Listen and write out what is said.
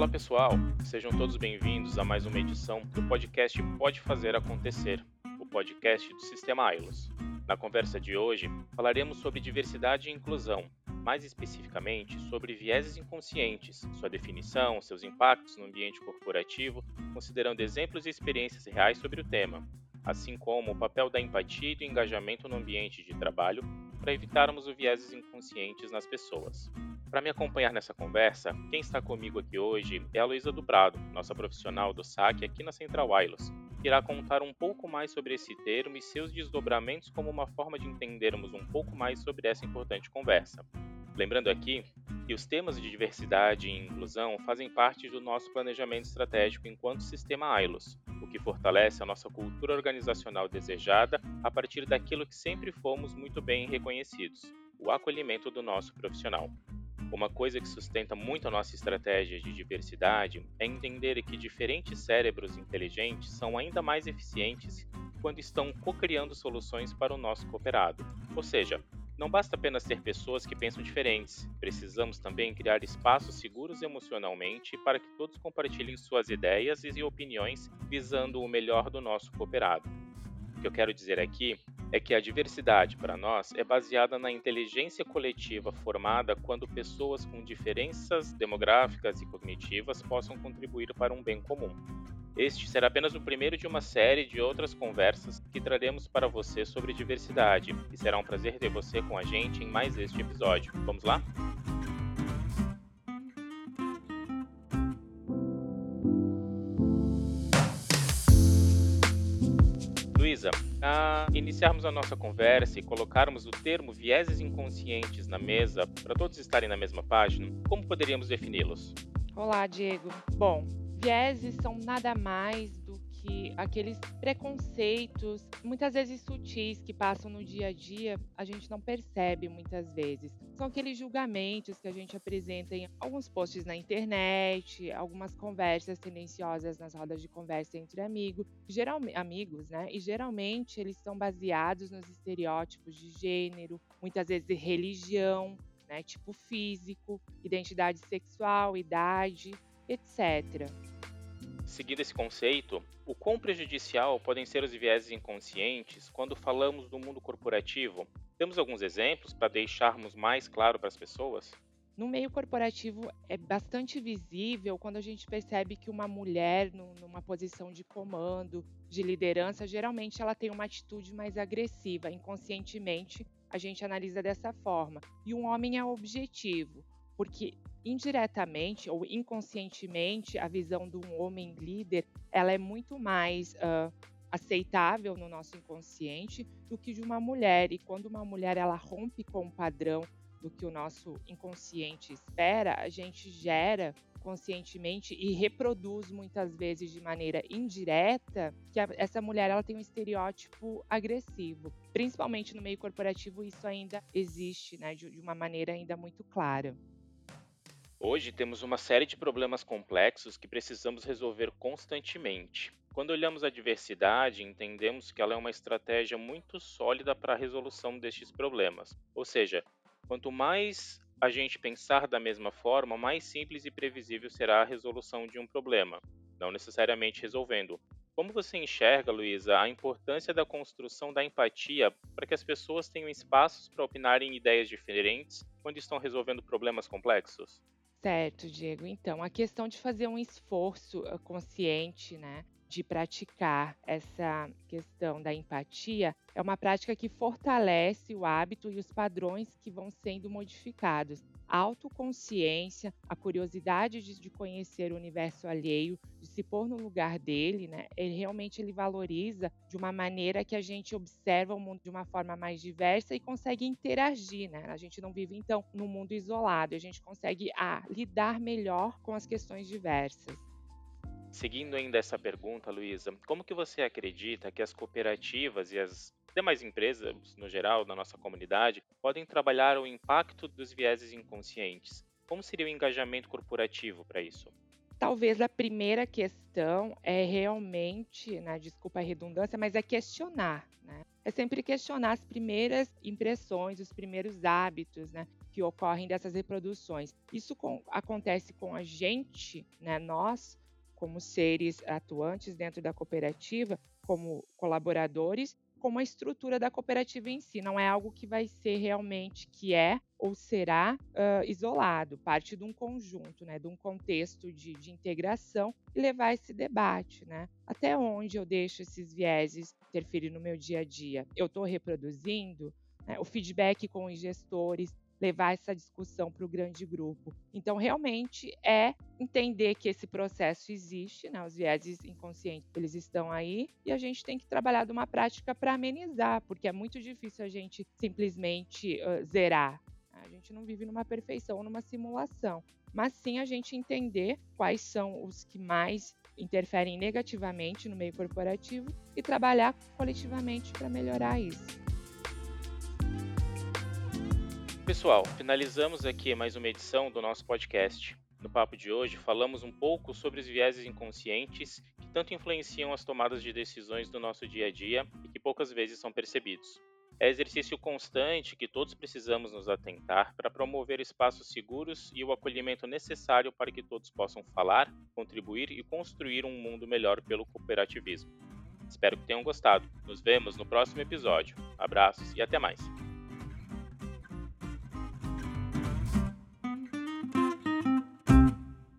Olá pessoal, sejam todos bem-vindos a mais uma edição do podcast Pode Fazer Acontecer, o podcast do Sistema AILOS. Na conversa de hoje, falaremos sobre diversidade e inclusão, mais especificamente sobre vieses inconscientes, sua definição, seus impactos no ambiente corporativo, considerando exemplos e experiências reais sobre o tema, assim como o papel da empatia e do engajamento no ambiente de trabalho para evitarmos os vieses inconscientes nas pessoas. Para me acompanhar nessa conversa, quem está comigo aqui hoje é a Luísa Dubrado, nossa profissional do SAC aqui na Central Wireless, que irá contar um pouco mais sobre esse termo e seus desdobramentos como uma forma de entendermos um pouco mais sobre essa importante conversa. Lembrando aqui que os temas de diversidade e inclusão fazem parte do nosso planejamento estratégico enquanto sistema ILOS, o que fortalece a nossa cultura organizacional desejada a partir daquilo que sempre fomos muito bem reconhecidos, o acolhimento do nosso profissional. Uma coisa que sustenta muito a nossa estratégia de diversidade é entender que diferentes cérebros inteligentes são ainda mais eficientes quando estão co-criando soluções para o nosso cooperado. Ou seja, não basta apenas ter pessoas que pensam diferentes, precisamos também criar espaços seguros emocionalmente para que todos compartilhem suas ideias e opiniões visando o melhor do nosso cooperado. O que eu quero dizer aqui é que a diversidade para nós é baseada na inteligência coletiva formada quando pessoas com diferenças demográficas e cognitivas possam contribuir para um bem comum. Este será apenas o primeiro de uma série de outras conversas que traremos para você sobre diversidade, e será um prazer ter você com a gente em mais este episódio. Vamos lá? Luísa, a iniciarmos a nossa conversa e colocarmos o termo vieses inconscientes na mesa para todos estarem na mesma página, como poderíamos defini-los? Olá, Diego. Bom, vieses são nada mais que aqueles preconceitos, muitas vezes sutis, que passam no dia a dia, a gente não percebe muitas vezes. São aqueles julgamentos que a gente apresenta em alguns posts na internet, algumas conversas tendenciosas nas rodas de conversa entre amigos, geralmente amigos, né? E geralmente eles são baseados nos estereótipos de gênero, muitas vezes religião, né? Tipo físico, identidade sexual, idade, etc. Seguindo esse conceito, o quão prejudicial podem ser os vieses inconscientes quando falamos do mundo corporativo? Temos alguns exemplos para deixarmos mais claro para as pessoas? No meio corporativo é bastante visível quando a gente percebe que uma mulher numa posição de comando, de liderança, geralmente ela tem uma atitude mais agressiva. Inconscientemente, a gente analisa dessa forma. E um homem é objetivo, porque indiretamente ou inconscientemente a visão de um homem líder ela é muito mais uh, aceitável no nosso inconsciente do que de uma mulher. E quando uma mulher ela rompe com o padrão do que o nosso inconsciente espera a gente gera conscientemente e reproduz muitas vezes de maneira indireta que a, essa mulher ela tem um estereótipo agressivo. Principalmente no meio corporativo isso ainda existe né de, de uma maneira ainda muito clara Hoje temos uma série de problemas complexos que precisamos resolver constantemente. Quando olhamos a diversidade, entendemos que ela é uma estratégia muito sólida para a resolução destes problemas. Ou seja, quanto mais a gente pensar da mesma forma, mais simples e previsível será a resolução de um problema, não necessariamente resolvendo. Como você enxerga, Luísa, a importância da construção da empatia para que as pessoas tenham espaços para opinarem ideias diferentes quando estão resolvendo problemas complexos? Certo, Diego. Então, a questão de fazer um esforço uh, consciente, né, de praticar essa questão da empatia é uma prática que fortalece o hábito e os padrões que vão sendo modificados. A autoconsciência, a curiosidade de, conhecer o universo alheio, de se pôr no lugar dele, né? Ele realmente ele valoriza de uma maneira que a gente observa o mundo de uma forma mais diversa e consegue interagir, né? A gente não vive então num mundo isolado, a gente consegue ah, lidar melhor com as questões diversas. Seguindo ainda essa pergunta, Luísa, como que você acredita que as cooperativas e as demais empresas, no geral, na nossa comunidade, podem trabalhar o impacto dos vieses inconscientes? Como seria o engajamento corporativo para isso? Talvez a primeira questão é realmente, né, desculpa a redundância, mas é questionar, né? É sempre questionar as primeiras impressões, os primeiros hábitos, né? que ocorrem dessas reproduções. Isso com, acontece com a gente, né, nós, como seres atuantes dentro da cooperativa, como colaboradores, como a estrutura da cooperativa em si. Não é algo que vai ser realmente que é ou será uh, isolado, parte de um conjunto, né, de um contexto de, de integração e levar esse debate, né? Até onde eu deixo esses vieses interferir no meu dia a dia? Eu estou reproduzindo? Né? O feedback com os gestores, levar essa discussão para o grande grupo. Então, realmente é entender que esse processo existe, né? os vieses inconscientes eles estão aí e a gente tem que trabalhar de uma prática para amenizar, porque é muito difícil a gente simplesmente uh, zerar. A gente não vive numa perfeição, numa simulação, mas sim a gente entender quais são os que mais interferem negativamente no meio corporativo e trabalhar coletivamente para melhorar isso. Pessoal, finalizamos aqui mais uma edição do nosso podcast. No papo de hoje, falamos um pouco sobre os vieses inconscientes que tanto influenciam as tomadas de decisões do nosso dia a dia e que poucas vezes são percebidos. É exercício constante que todos precisamos nos atentar para promover espaços seguros e o acolhimento necessário para que todos possam falar, contribuir e construir um mundo melhor pelo cooperativismo. Espero que tenham gostado. Nos vemos no próximo episódio. Abraços e até mais.